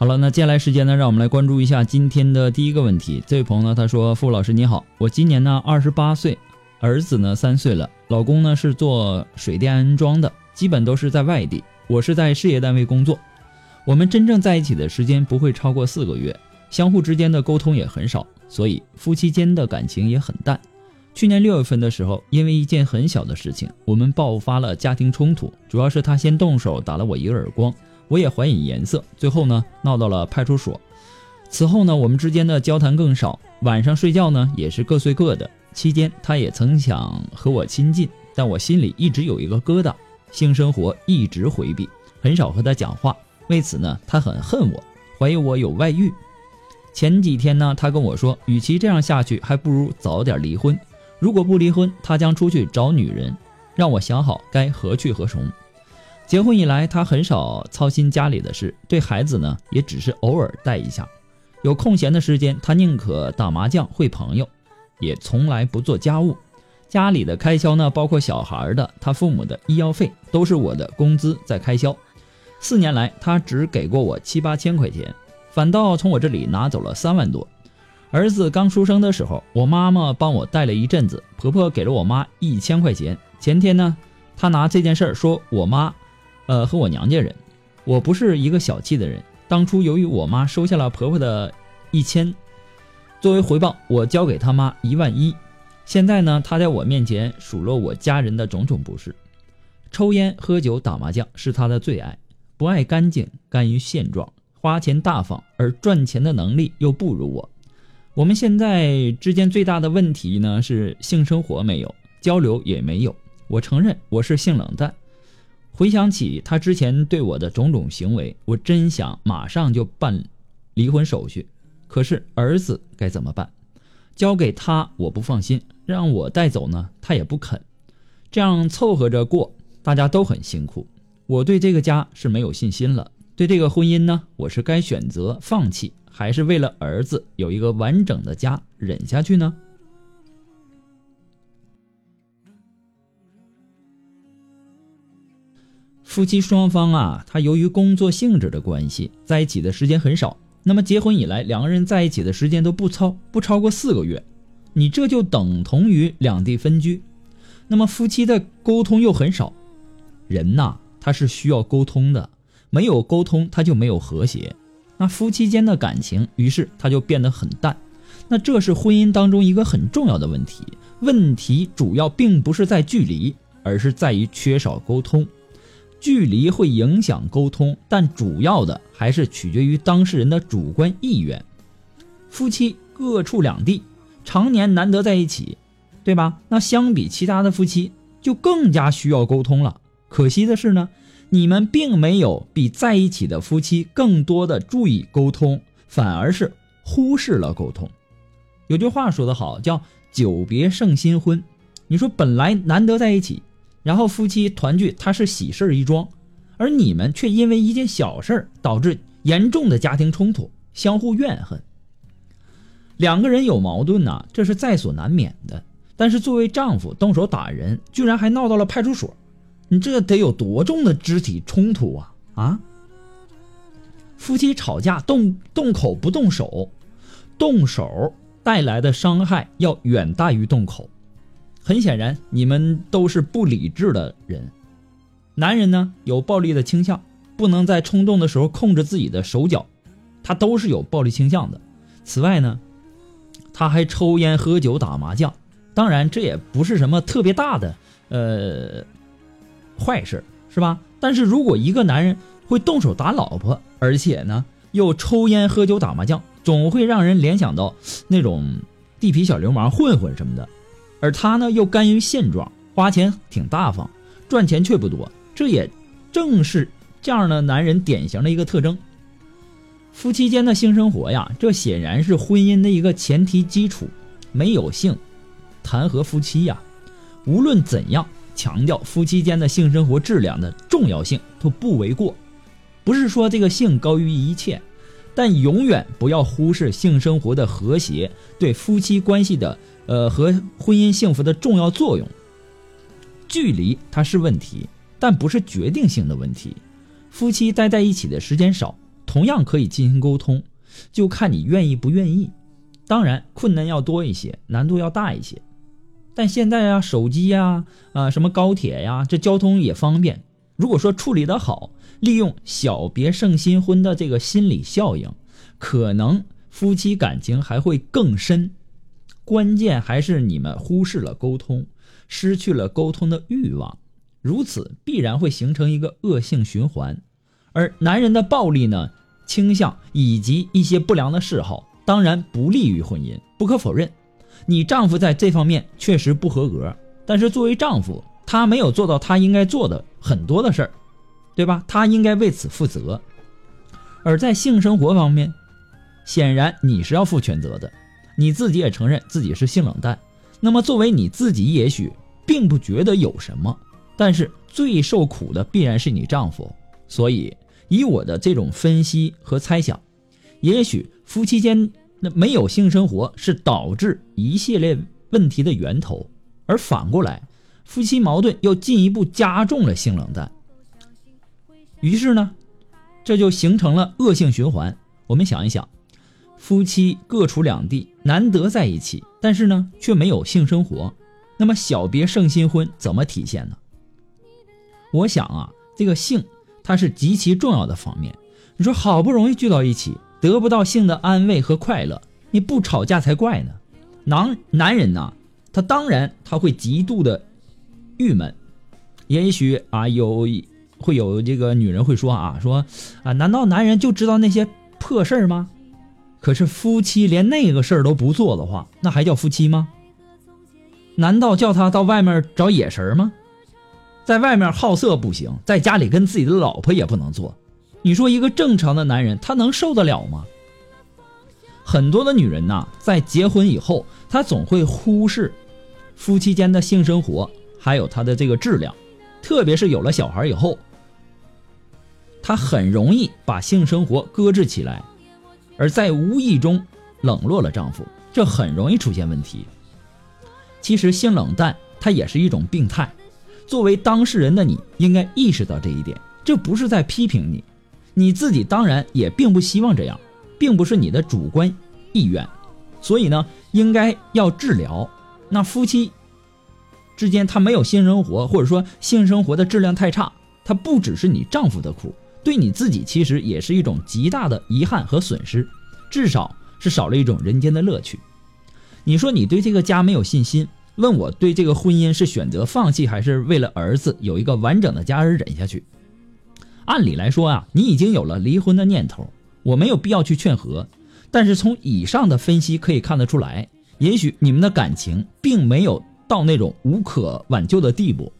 好了，那接下来时间呢，让我们来关注一下今天的第一个问题。这位朋友呢，他说：“傅老师你好，我今年呢二十八岁，儿子呢三岁了，老公呢是做水电安装的，基本都是在外地，我是在事业单位工作。我们真正在一起的时间不会超过四个月，相互之间的沟通也很少，所以夫妻间的感情也很淡。去年六月份的时候，因为一件很小的事情，我们爆发了家庭冲突，主要是他先动手打了我一个耳光。”我也还以颜色，最后呢闹到了派出所。此后呢，我们之间的交谈更少，晚上睡觉呢也是各睡各的。期间他也曾想和我亲近，但我心里一直有一个疙瘩，性生活一直回避，很少和他讲话。为此呢，他很恨我，怀疑我有外遇。前几天呢，他跟我说，与其这样下去，还不如早点离婚。如果不离婚，他将出去找女人，让我想好该何去何从。结婚以来，他很少操心家里的事，对孩子呢，也只是偶尔带一下。有空闲的时间，他宁可打麻将、会朋友，也从来不做家务。家里的开销呢，包括小孩的、他父母的医药费，都是我的工资在开销。四年来，他只给过我七八千块钱，反倒从我这里拿走了三万多。儿子刚出生的时候，我妈妈帮我带了一阵子，婆婆给了我妈一千块钱。前天呢，他拿这件事儿说我妈。呃，和我娘家人，我不是一个小气的人。当初由于我妈收下了婆婆的一千，作为回报，我交给他妈一万一。现在呢，他在我面前数落我家人的种种不是，抽烟、喝酒、打麻将是他的最爱，不爱干净，甘于现状，花钱大方，而赚钱的能力又不如我。我们现在之间最大的问题呢是性生活没有，交流也没有。我承认我是性冷淡。回想起他之前对我的种种行为，我真想马上就办离婚手续。可是儿子该怎么办？交给他我不放心，让我带走呢，他也不肯。这样凑合着过，大家都很辛苦。我对这个家是没有信心了。对这个婚姻呢，我是该选择放弃，还是为了儿子有一个完整的家忍下去呢？夫妻双方啊，他由于工作性质的关系，在一起的时间很少。那么结婚以来，两个人在一起的时间都不超不超过四个月，你这就等同于两地分居。那么夫妻的沟通又很少，人呐，他是需要沟通的，没有沟通他就没有和谐，那夫妻间的感情于是他就变得很淡。那这是婚姻当中一个很重要的问题，问题主要并不是在距离，而是在于缺少沟通。距离会影响沟通，但主要的还是取决于当事人的主观意愿。夫妻各处两地，常年难得在一起，对吧？那相比其他的夫妻，就更加需要沟通了。可惜的是呢，你们并没有比在一起的夫妻更多的注意沟通，反而是忽视了沟通。有句话说得好，叫“久别胜新婚”。你说本来难得在一起。然后夫妻团聚，他是喜事一桩，而你们却因为一件小事导致严重的家庭冲突，相互怨恨。两个人有矛盾呐，这是在所难免的。但是作为丈夫动手打人，居然还闹到了派出所，你这得有多重的肢体冲突啊啊！夫妻吵架动动口不动手，动手带来的伤害要远大于动口。很显然，你们都是不理智的人。男人呢有暴力的倾向，不能在冲动的时候控制自己的手脚，他都是有暴力倾向的。此外呢，他还抽烟、喝酒、打麻将。当然，这也不是什么特别大的呃坏事，是吧？但是如果一个男人会动手打老婆，而且呢又抽烟、喝酒、打麻将，总会让人联想到那种地痞小流氓、混混什么的。而他呢，又甘于现状，花钱挺大方，赚钱却不多。这也正是这样的男人典型的一个特征。夫妻间的性生活呀，这显然是婚姻的一个前提基础。没有性，谈何夫妻呀？无论怎样强调夫妻间的性生活质量的重要性，都不为过。不是说这个性高于一切，但永远不要忽视性生活的和谐对夫妻关系的。呃，和婚姻幸福的重要作用，距离它是问题，但不是决定性的问题。夫妻待在一起的时间少，同样可以进行沟通，就看你愿意不愿意。当然，困难要多一些，难度要大一些。但现在啊，手机呀，啊，什么高铁呀，这交通也方便。如果说处理得好，利用“小别胜新婚”的这个心理效应，可能夫妻感情还会更深。关键还是你们忽视了沟通，失去了沟通的欲望，如此必然会形成一个恶性循环。而男人的暴力呢，倾向以及一些不良的嗜好，当然不利于婚姻。不可否认，你丈夫在这方面确实不合格，但是作为丈夫，他没有做到他应该做的很多的事儿，对吧？他应该为此负责。而在性生活方面，显然你是要负全责的。你自己也承认自己是性冷淡，那么作为你自己，也许并不觉得有什么，但是最受苦的必然是你丈夫。所以，以我的这种分析和猜想，也许夫妻间那没有性生活是导致一系列问题的源头，而反过来，夫妻矛盾又进一步加重了性冷淡。于是呢，这就形成了恶性循环。我们想一想。夫妻各处两地，难得在一起，但是呢，却没有性生活，那么小别胜新婚怎么体现呢？我想啊，这个性它是极其重要的方面。你说好不容易聚到一起，得不到性的安慰和快乐，你不吵架才怪呢。男男人呐，他当然他会极度的郁闷。也许啊，有会有这个女人会说啊，说啊，难道男人就知道那些破事儿吗？可是夫妻连那个事儿都不做的话，那还叫夫妻吗？难道叫他到外面找野神吗？在外面好色不行，在家里跟自己的老婆也不能做。你说一个正常的男人他能受得了吗？很多的女人呐，在结婚以后，她总会忽视夫妻间的性生活，还有他的这个质量，特别是有了小孩以后，她很容易把性生活搁置起来。而在无意中冷落了丈夫，这很容易出现问题。其实性冷淡它也是一种病态，作为当事人的你应该意识到这一点。这不是在批评你，你自己当然也并不希望这样，并不是你的主观意愿。所以呢，应该要治疗。那夫妻之间他没有性生活，或者说性生活的质量太差，他不只是你丈夫的苦。对你自己其实也是一种极大的遗憾和损失，至少是少了一种人间的乐趣。你说你对这个家没有信心，问我对这个婚姻是选择放弃，还是为了儿子有一个完整的家而忍下去？按理来说啊，你已经有了离婚的念头，我没有必要去劝和。但是从以上的分析可以看得出来，也许你们的感情并没有到那种无可挽救的地步。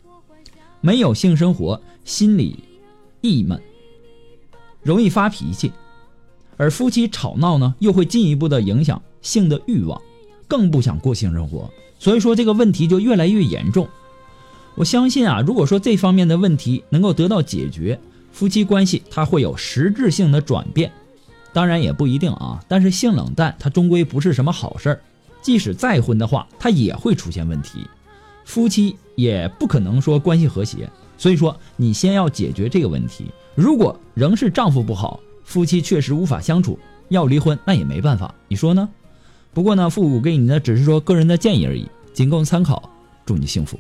没有性生活，心里郁闷。容易发脾气，而夫妻吵闹呢，又会进一步的影响性的欲望，更不想过性生活。所以说这个问题就越来越严重。我相信啊，如果说这方面的问题能够得到解决，夫妻关系它会有实质性的转变。当然也不一定啊，但是性冷淡它终归不是什么好事儿。即使再婚的话，它也会出现问题，夫妻也不可能说关系和谐。所以说，你先要解决这个问题。如果仍是丈夫不好，夫妻确实无法相处，要离婚那也没办法，你说呢？不过呢，父母给你的只是说个人的建议而已，仅供参考。祝你幸福。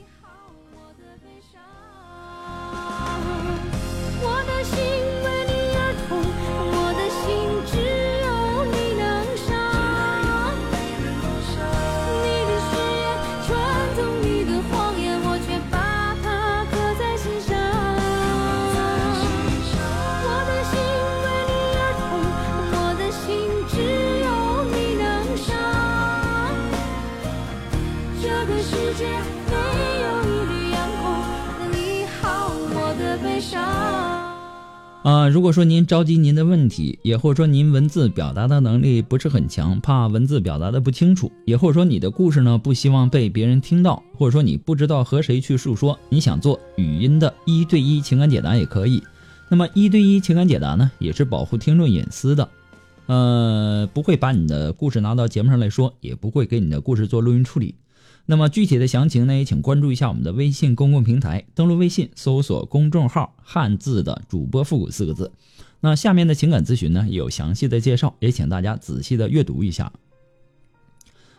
啊，如果说您着急您的问题，也或者说您文字表达的能力不是很强，怕文字表达的不清楚，也或者说你的故事呢不希望被别人听到，或者说你不知道和谁去诉说，你想做语音的一对一情感解答也可以。那么一对一情感解答呢，也是保护听众隐私的，呃，不会把你的故事拿到节目上来说，也不会给你的故事做录音处理。那么具体的详情呢，也请关注一下我们的微信公共平台，登录微信搜索公众号“汉字的主播复古”四个字。那下面的情感咨询呢，有详细的介绍，也请大家仔细的阅读一下。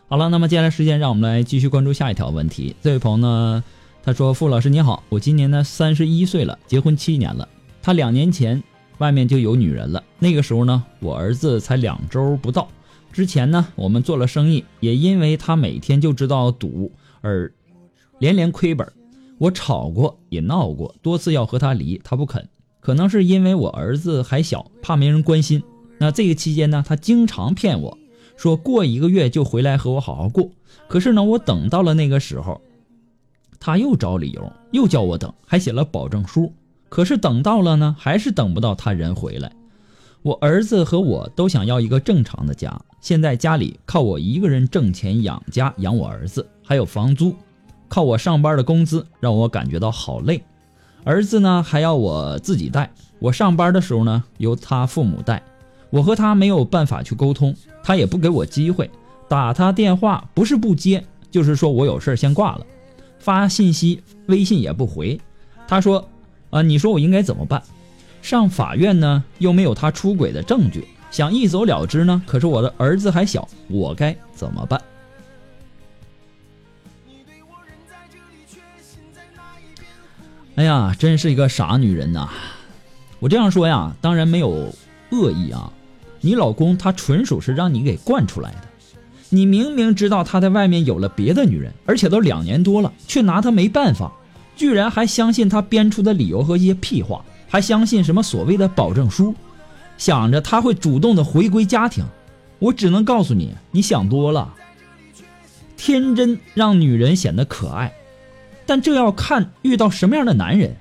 好了，那么接下来时间，让我们来继续关注下一条问题。这位朋友呢，他说：“傅老师你好，我今年呢三十一岁了，结婚七年了。他两年前外面就有女人了，那个时候呢，我儿子才两周不到。”之前呢，我们做了生意，也因为他每天就知道赌而连连亏本。我吵过，也闹过，多次要和他离，他不肯。可能是因为我儿子还小，怕没人关心。那这个期间呢，他经常骗我说过一个月就回来和我好好过。可是呢，我等到了那个时候，他又找理由，又叫我等，还写了保证书。可是等到了呢，还是等不到他人回来。我儿子和我都想要一个正常的家。现在家里靠我一个人挣钱养家，养我儿子，还有房租，靠我上班的工资让我感觉到好累。儿子呢还要我自己带，我上班的时候呢由他父母带，我和他没有办法去沟通，他也不给我机会。打他电话不是不接，就是说我有事先挂了，发信息微信也不回。他说：“啊，你说我应该怎么办？上法院呢又没有他出轨的证据。”想一走了之呢？可是我的儿子还小，我该怎么办？哎呀，真是一个傻女人呐！我这样说呀，当然没有恶意啊。你老公他纯属是让你给惯出来的。你明明知道他在外面有了别的女人，而且都两年多了，却拿他没办法，居然还相信他编出的理由和一些屁话，还相信什么所谓的保证书。想着他会主动的回归家庭，我只能告诉你，你想多了。天真让女人显得可爱，但这要看遇到什么样的男人。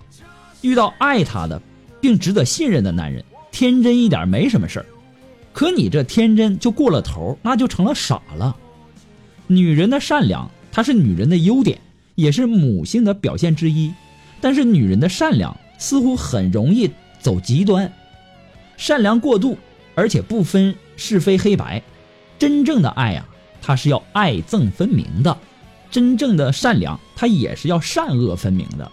遇到爱她的，并值得信任的男人，天真一点没什么事儿。可你这天真就过了头，那就成了傻了。女人的善良，它是女人的优点，也是母性的表现之一。但是女人的善良似乎很容易走极端。善良过度，而且不分是非黑白。真正的爱呀，它是要爱憎分明的；真正的善良，它也是要善恶分明的。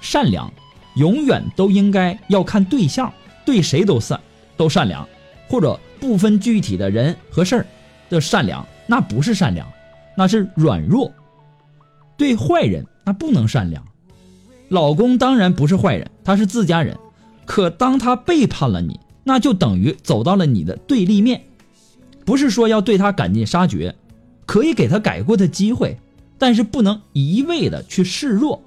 善良永远都应该要看对象，对谁都善都善良，或者不分具体的人和事儿的善良，那不是善良，那是软弱。对坏人那不能善良。老公当然不是坏人，他是自家人，可当他背叛了你。那就等于走到了你的对立面，不是说要对他赶尽杀绝，可以给他改过的机会，但是不能一味的去示弱。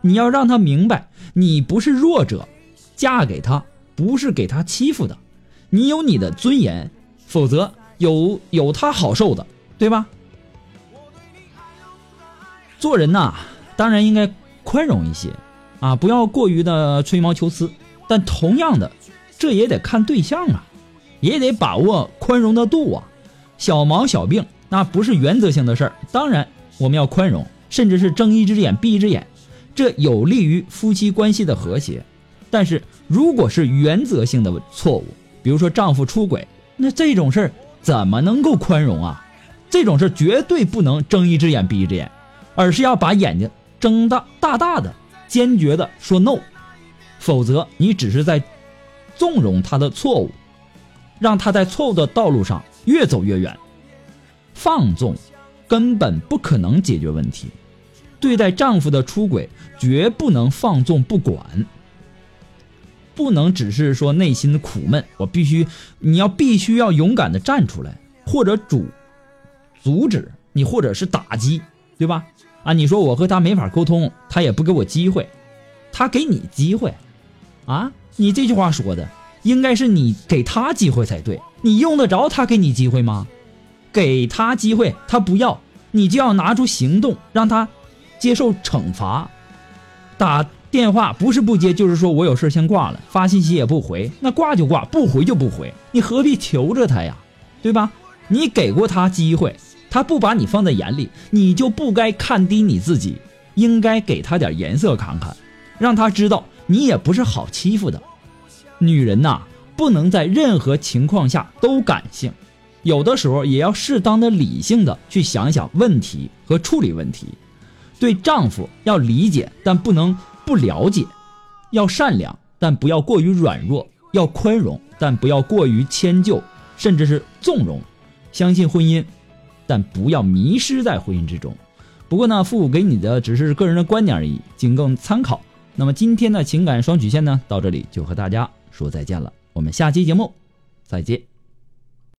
你要让他明白，你不是弱者，嫁给他不是给他欺负的，你有你的尊严，否则有有他好受的，对吧？做人呐，当然应该宽容一些，啊，不要过于的吹毛求疵，但同样的。这也得看对象啊，也得把握宽容的度啊。小毛小病那不是原则性的事儿，当然我们要宽容，甚至是睁一只眼闭一只眼。这有利于夫妻关系的和谐。但是如果是原则性的错误，比如说丈夫出轨，那这种事儿怎么能够宽容啊？这种事儿绝对不能睁一只眼闭一只眼，而是要把眼睛睁大大大的，坚决的说 no，否则你只是在纵容他的错误，让他在错误的道路上越走越远。放纵根本不可能解决问题。对待丈夫的出轨，绝不能放纵不管。不能只是说内心的苦闷，我必须，你要必须要勇敢的站出来，或者阻阻止你，或者是打击，对吧？啊，你说我和他没法沟通，他也不给我机会，他给你机会，啊，你这句话说的应该是你给他机会才对，你用得着他给你机会吗？给他机会，他不要，你就要拿出行动，让他接受惩罚，打。电话不是不接，就是说我有事先挂了，发信息也不回，那挂就挂，不回就不回，你何必求着他呀，对吧？你给过他机会，他不把你放在眼里，你就不该看低你自己，应该给他点颜色看看，让他知道你也不是好欺负的。女人呐，不能在任何情况下都感性，有的时候也要适当的理性的去想想问题和处理问题。对丈夫要理解，但不能。不了解，要善良，但不要过于软弱；要宽容，但不要过于迁就，甚至是纵容。相信婚姻，但不要迷失在婚姻之中。不过呢，父母给你的只是个人的观点而已，仅供参考。那么今天的情感双曲线呢，到这里就和大家说再见了。我们下期节目再见。